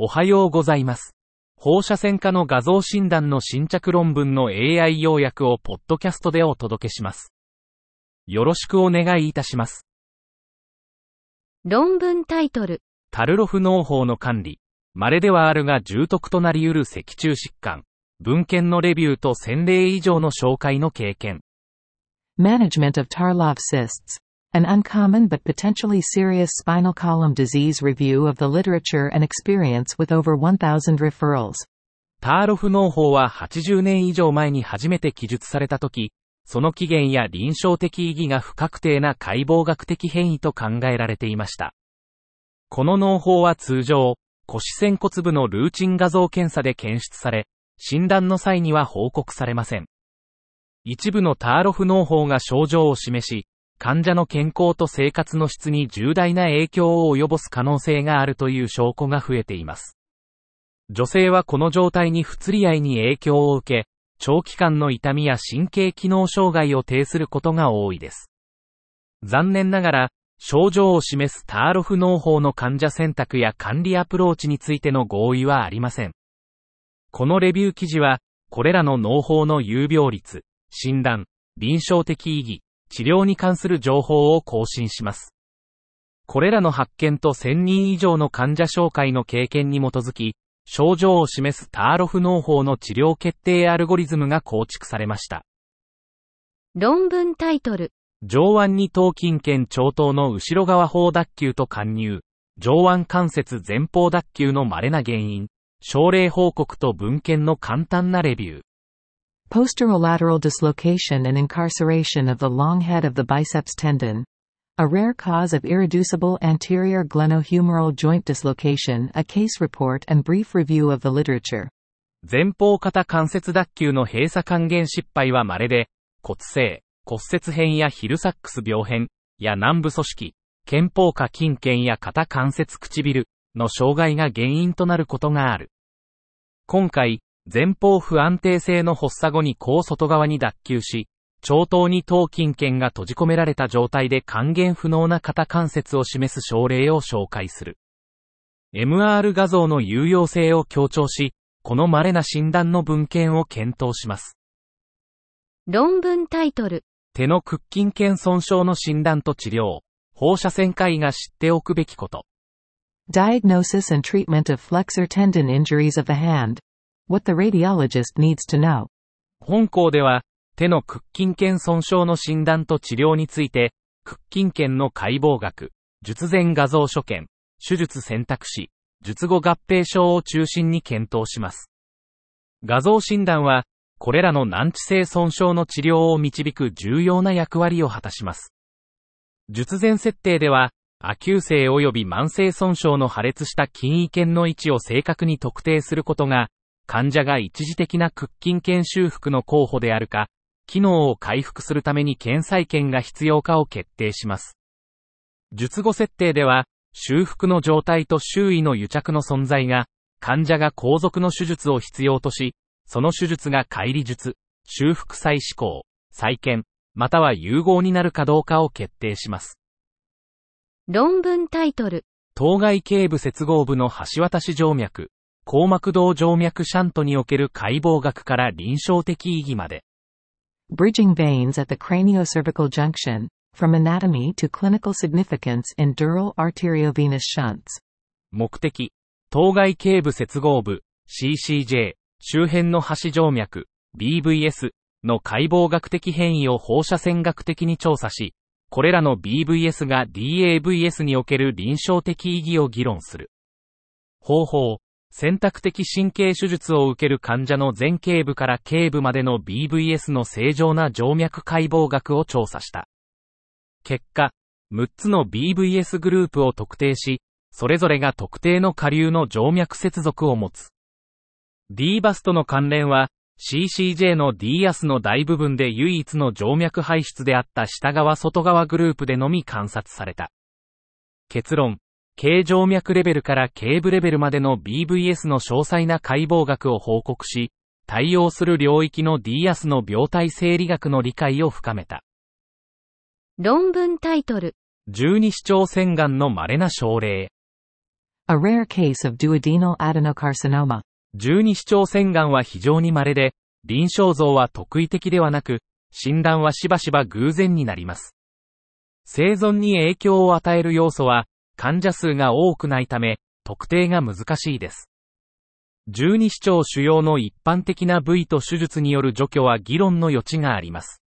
おはようございます。放射線科の画像診断の新着論文の AI 要約をポッドキャストでお届けします。よろしくお願いいたします。論文タイトル、タルロフ農法の管理。稀ではあるが重篤となり得る脊柱疾患。文献のレビューと1000例以上の紹介の経験。Management of Tarlov cysts. An uncommon but potentially serious spinal column disease review of the literature and experience with over 1,000 referrals. ターロフ農法は80年以上前に初めて記述された時、その起源や臨床的意義が不確定な解剖学的変異と考えられていました。この農法は通常、腰仙骨部のルーチン画像検査で検出され、診断の際には報告されません。一部のターロフ農法が症状を示し、患者の健康と生活の質に重大な影響を及ぼす可能性があるという証拠が増えています。女性はこの状態に不釣り合いに影響を受け、長期間の痛みや神経機能障害を呈することが多いです。残念ながら、症状を示すターロフ農法の患者選択や管理アプローチについての合意はありません。このレビュー記事は、これらの農法の有病率、診断、臨床的意義、治療に関する情報を更新します。これらの発見と1000人以上の患者紹介の経験に基づき、症状を示すターロフ農法の治療決定アルゴリズムが構築されました。論文タイトル、上腕二頭筋腱長頭の後ろ側方脱臼と貫入、上腕関節前方脱臼の稀な原因、症例報告と文献の簡単なレビュー。Posterolateral dislocation and incarceration of the long head of the biceps tendon. A rare cause of irreducible anterior glenohumeral joint dislocation, a case report and brief review of the literature. 前方肩関節脱臼の閉鎖還元失敗は稀で、骨性、骨折変やヒルサックス病変や軟部組織、肩方下筋腱や肩関節唇の障害が原因となることがある。今回、前方不安定性の発作後に高外側に脱臼し、長頭に頭筋腱が閉じ込められた状態で還元不能な肩関節を示す症例を紹介する。MR 画像の有用性を強調し、この稀な診断の文献を検討します。論文タイトル、手の屈筋腱損傷の診断と治療、放射線科医が知っておくべきこと。Diagnosis and treatment of flexor tendon injuries of the hand. What the radiologist needs to know. 本校では、手の屈筋腱損傷の診断と治療について、屈筋腱の解剖学、術前画像所見、手術選択肢、術後合併症を中心に検討します。画像診断は、これらの難治性損傷の治療を導く重要な役割を果たします。術前設定では、亜急性及び慢性損傷の破裂した筋位腱の位置を正確に特定することが、患者が一時的な屈筋腱修復の候補であるか、機能を回復するために検査権が必要かを決定します。術後設定では、修復の状態と周囲の癒着の存在が、患者が後続の手術を必要とし、その手術が乖離術、修復再施行、再建、または融合になるかどうかを決定します。論文タイトル、当該頸部接合部の橋渡し静脈、硬膜動静脈シャントにおける解剖学から臨床的意義まで。Bridging veins at the craniocervical junction. From anatomy to clinical significance in dural arteriovenous shunts. 目的、当該頸部接合部、CCJ、周辺の橋静脈、BVS の解剖学的変異を放射線学的に調査し、これらの BVS が DAVS における臨床的意義を議論する。方法、選択的神経手術を受ける患者の前頸部から頸部までの BVS の正常な静脈解剖学を調査した。結果、6つの BVS グループを特定し、それぞれが特定の下流の静脈接続を持つ。D バスとの関連は、CCJ の D アスの大部分で唯一の静脈排出であった下側外側グループでのみ観察された。結論、軽静脈レベルから頸部レベルまでの BVS の詳細な解剖学を報告し、対応する領域の D アスの病態生理学の理解を深めた。論文タイトル、十二指腸腺がんの稀な症例。A rare case of duodenal adenocarcinoma. 十二指腸腺がんは非常に稀で、臨床像は特異的ではなく、診断はしばしば偶然になります。生存に影響を与える要素は、患者数が多くないため、特定が難しいです。十二指腸腫瘍の一般的な部位と手術による除去は議論の余地があります。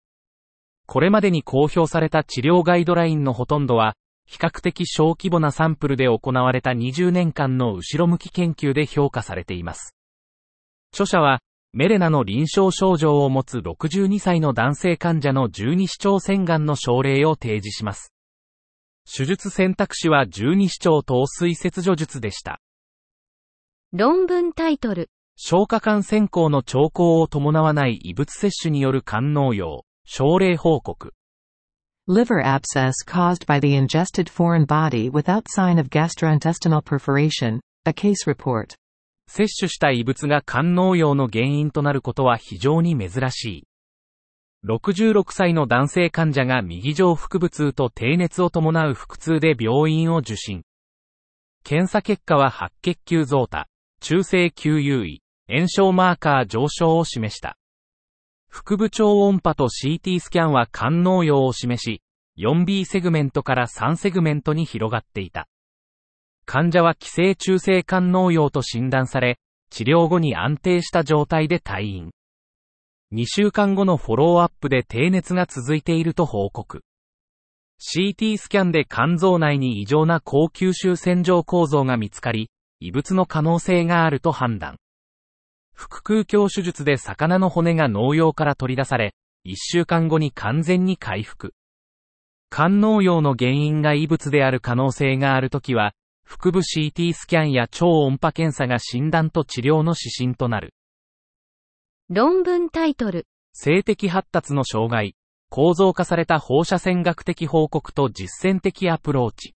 これまでに公表された治療ガイドラインのほとんどは、比較的小規模なサンプルで行われた20年間の後ろ向き研究で評価されています。著者は、メレナの臨床症状を持つ62歳の男性患者の十二指腸腺がんの症例を提示します。手術選択肢は十二指腸糖水切除術でした。論文タイトル。消化管先行の兆候を伴わない異物摂取による肝農用、症例報告。Liver abscess caused by the ingested foreign body without sign of gastrointestinal perforation, a case report. 摂取した異物が肝農用の原因となることは非常に珍しい。66歳の男性患者が右上腹部痛と低熱を伴う腹痛で病院を受診。検査結果は白血球増多、中性吸油位、炎症マーカー上昇を示した。腹部超音波と CT スキャンは肝脳用を示し、4B セグメントから3セグメントに広がっていた。患者は寄生中性肝脳用と診断され、治療後に安定した状態で退院。2週間後のフォローアップで低熱が続いていると報告。CT スキャンで肝臓内に異常な高吸収線状構造が見つかり、異物の可能性があると判断。腹腔鏡手術で魚の骨が農用から取り出され、1週間後に完全に回復。肝農用の原因が異物である可能性があるときは、腹部 CT スキャンや超音波検査が診断と治療の指針となる。論文タイトル。性的発達の障害、構造化された放射線学的報告と実践的アプローチ。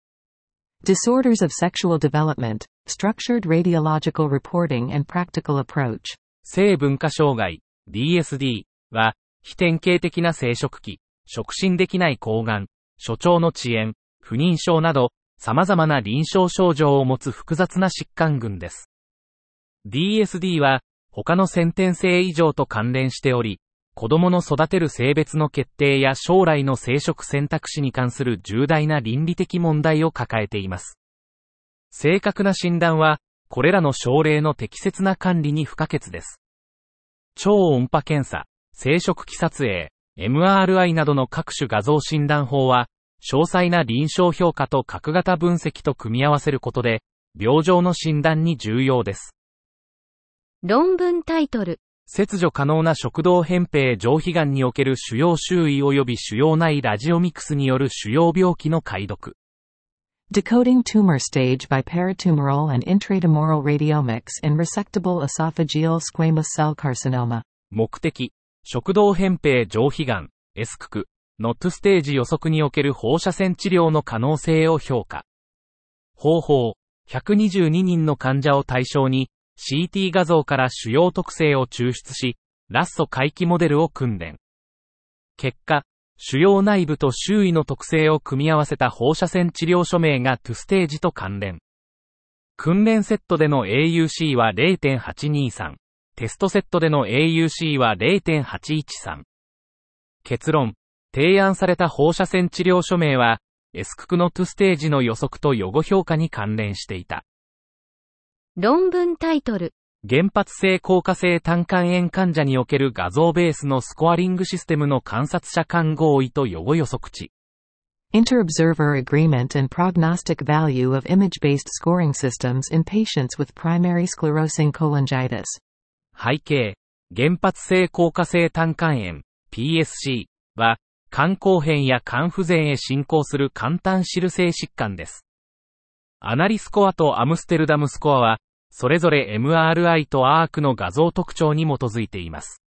Disorders of sexual development, structured radiological reporting and practical approach. 性文化障害、DSD は、非典型的な生殖器、触診できない抗がん、所長の遅延、不妊症など、様々な臨床症状を持つ複雑な疾患群です。DSD は、他の先天性異常と関連しており、子供の育てる性別の決定や将来の生殖選択肢に関する重大な倫理的問題を抱えています。正確な診断は、これらの症例の適切な管理に不可欠です。超音波検査、生殖器撮影、MRI などの各種画像診断法は、詳細な臨床評価と角型分析と組み合わせることで、病状の診断に重要です。論文タイトル切除可能な食道扁平上皮癌における腫瘍周囲及び腫瘍内ラジオミクスによる腫瘍病気の解読。Decoding tumor stage by peritumoral and intratumoral radiomics in resectable esophageal squamous cell carcinoma. 目的、食道扁平上皮癌、エスククの2ステージ予測における放射線治療の可能性を評価。方法、122人の患者を対象に、CT 画像から主要特性を抽出し、ラスト回帰モデルを訓練。結果、主要内部と周囲の特性を組み合わせた放射線治療署名が2ステージと関連。訓練セットでの AUC は0.823。テストセットでの AUC は0.813。結論。提案された放射線治療署名は、エスククの2ステージの予測と予後評価に関連していた。論文タイトル。原発性硬化性胆管炎患者における画像ベースのスコアリングシステムの観察者間合意と予後予測値。Inter-observer agreement and prognostic value of image-based scoring systems in patients with primary sclerosing cholangitis. 背景、原発性硬化性胆管炎、PSC は、肝硬変や肝不全へ進行する肝胆汁性疾患です。アナリスコアとアムステルダムスコアは、それぞれ MRI と ARC の画像特徴に基づいています。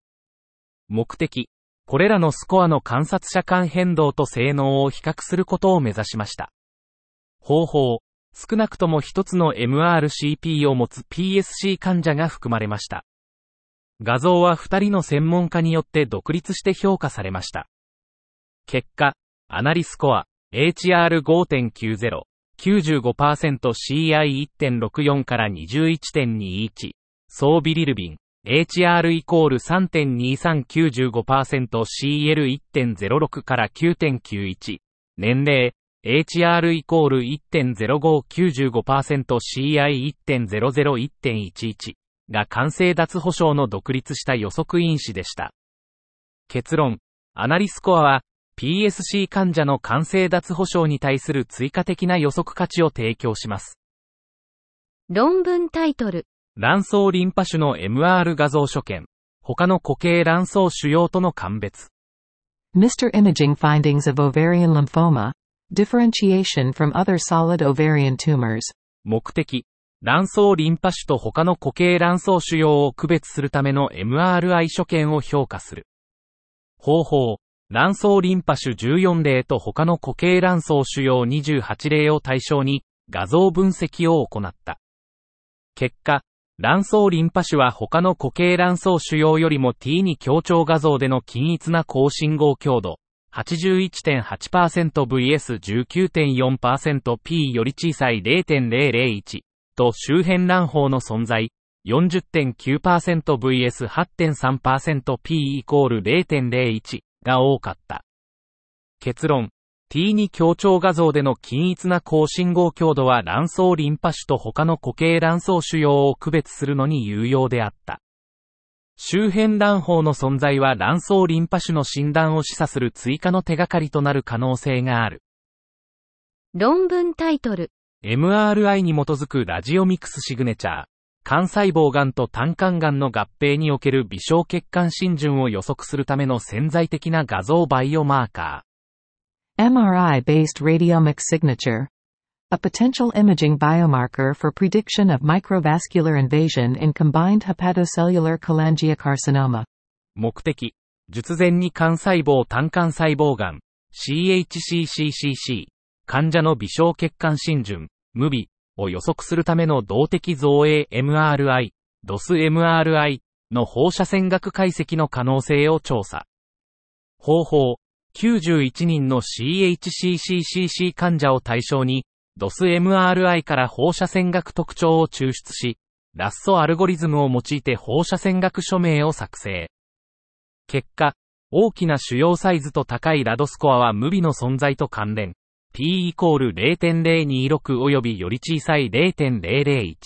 目的、これらのスコアの観察者間変動と性能を比較することを目指しました。方法、少なくとも一つの MRCP を持つ PSC 患者が含まれました。画像は二人の専門家によって独立して評価されました。結果、アナリスコア、HR5.90、95%CI1.64 から21.21。総ビリルビン。HR イコール 3.2395%CL1.06 から9.91。年齢。HR イコール 1.0595%CI1.001.11 が完成脱保証の独立した予測因子でした。結論。アナリスコアは PSC 患者の完成脱保証に対する追加的な予測価値を提供します。論文タイトル。卵巣リンパ腫の MR 画像所見。他の固形卵巣腫瘍との鑑別。Mr. Imaging Findings of Ovarian Lymphoma. Differentiation from other solid ovarian tumors. 目的。卵巣リンパ腫と他の固形卵巣腫瘍を区別するための MRI 所見を評価する。方法。卵巣リンパ腫14例と他の固形卵巣腫瘍28例を対象に画像分析を行った。結果、卵巣リンパ腫は他の固形卵巣腫瘍よりも T2 強調画像での均一な高信号強度、81.8%vs19.4% P より小さい0.001と周辺卵胞の存在、40.9% vs8.3% P イコール0.01が多かった。結論。T2 強調画像での均一な高信号強度は卵巣リンパ腫と他の固形卵巣腫瘍を区別するのに有用であった。周辺卵胞の存在は卵巣リンパ腫の診断を示唆する追加の手がかりとなる可能性がある。論文タイトル。MRI に基づくラジオミクスシグネチャー。肝細胞癌と胆管癌の合併における微小血管浸潤を予測するための潜在的な画像バイオマーカー。MRI-based radiomic signature. A potential imaging biomarker for prediction of microvascular invasion in combined hepatocellular cholangiocarcinoma. 目的。術前に肝細胞胆管細胞癌、CHCCCC、患者の微小血管浸潤、無微、を予測するための動的造影 MRI、DOSMRI の放射線学解析の可能性を調査。方法、91人の CHCCCC 患者を対象に、DOSMRI から放射線学特徴を抽出し、ラッソアルゴリズムを用いて放射線学署名を作成。結果、大きな主要サイズと高いラドスコアは無微の存在と関連。P イコール0.026及びより小さい0.001。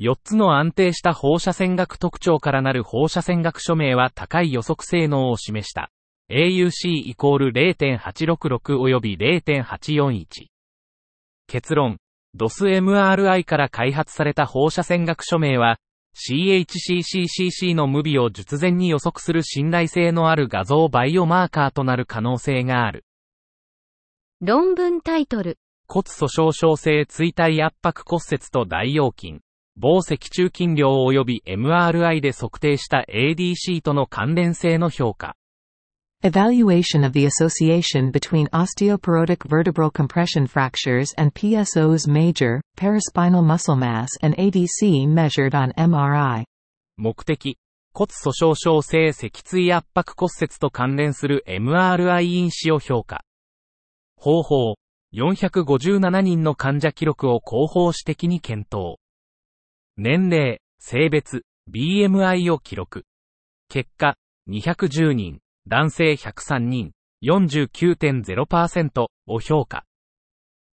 4つの安定した放射線学特徴からなる放射線学署名は高い予測性能を示した。AUC イコール0.866及び0.841。結論。DOSMRI から開発された放射線学署名は、CHCCCC の無微を術前に予測する信頼性のある画像バイオマーカーとなる可能性がある。論文タイトル。骨粗鬆症性椎体圧迫骨折と大腰筋。防脊柱筋量及び MRI で測定した ADC との関連性の評価。Evaluation of the association between osteoporotic vertebral compression fractures and PSO's major, paraspinal muscle mass and ADC measured on MRI. 目的。骨粗鬆症性脊椎圧迫骨折と関連する MRI 因子を評価。方法、457人の患者記録を広報史的に検討。年齢、性別、BMI を記録。結果、210人、男性103人、49.0%を評価。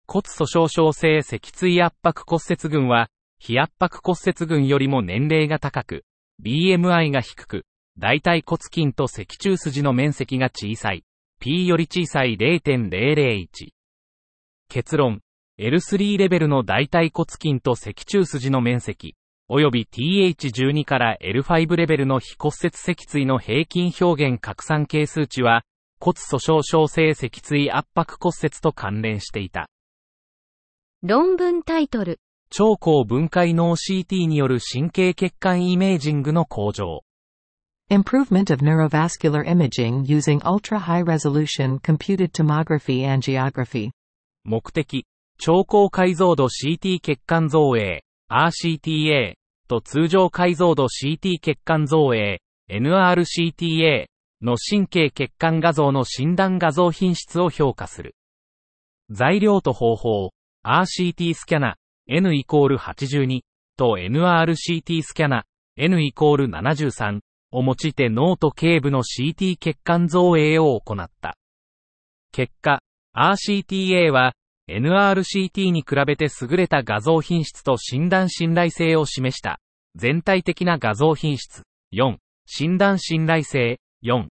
骨粗鬆症性脊椎圧迫骨折群は、非圧迫骨折群よりも年齢が高く、BMI が低く、大腿骨筋と脊柱筋の面積が小さい。P より小さい0.001。結論。L3 レベルの大腿骨筋と脊柱筋の面積、及び TH12 から L5 レベルの非骨折脊椎の平均表現拡散係数値は、骨粗鬆症性脊椎圧迫骨折と関連していた。論文タイトル。超高分解脳 CT による神経血管イメージングの向上。Improvement of neurovascular imaging using ultra-high-resolution computed tomography angiography. 目的、超高解像度 CT 血管造影、RCTA と通常解像度 CT 血管造影、NRCTA の神経血管画像の診断画像品質を評価する。材料と方法、RCT スキャナ、N イコール82と NRCT スキャナ、N イコール73を用いて脳と頸部の CT 血管造影を行った。結果、RCTA は NRCT に比べて優れた画像品質と診断信頼性を示した。全体的な画像品質4、診断信頼性4。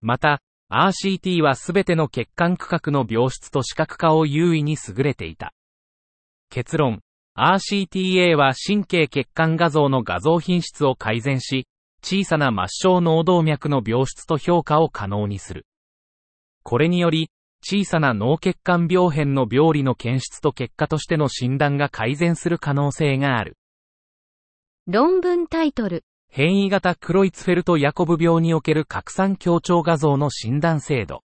また、RCT はすべての血管区画の病質と視覚化を優位に優れていた。結論、RCTA は神経血管画像の画像品質を改善し、小さな末梢脳動脈の病質と評価を可能にする。これにより、小さな脳血管病変の病理の検出と結果としての診断が改善する可能性がある。論文タイトル。変異型クロイツフェルト・ヤコブ病における拡散強調画像の診断精度。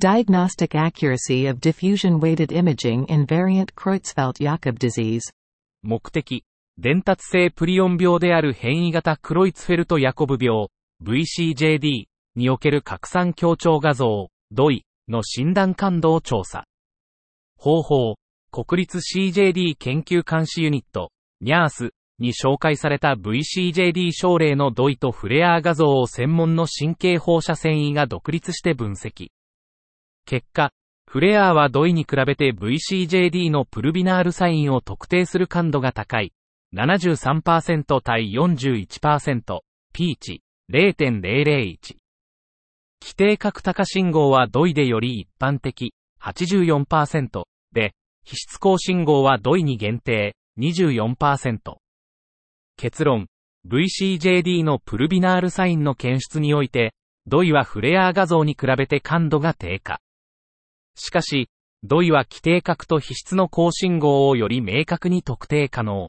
Diagnostic accuracy of diffusion-weighted imaging in variant Creutzfeldt-Jakob disease. 目的、伝達性プリオン病である変異型クロイツフェルト・ヤコブ病、VCJD における拡散強調画像、DOI の診断感度を調査。方法、国立 CJD 研究監視ユニット、NIRS に紹介された VCJD 症例のドイとフレアー画像を専門の神経放射線維が独立して分析。結果、フレアーはドイに比べて VCJD のプルビナールサインを特定する感度が高い。73%対41%、ピーチ、0.001。規定角高信号はドイでより一般的、84%で、非質高信号はドイに限定、24%。結論、VCJD のプルビナールサインの検出において、ドイはフレアー画像に比べて感度が低下。しかし、ドイは規定角と非質の高信号をより明確に特定可能。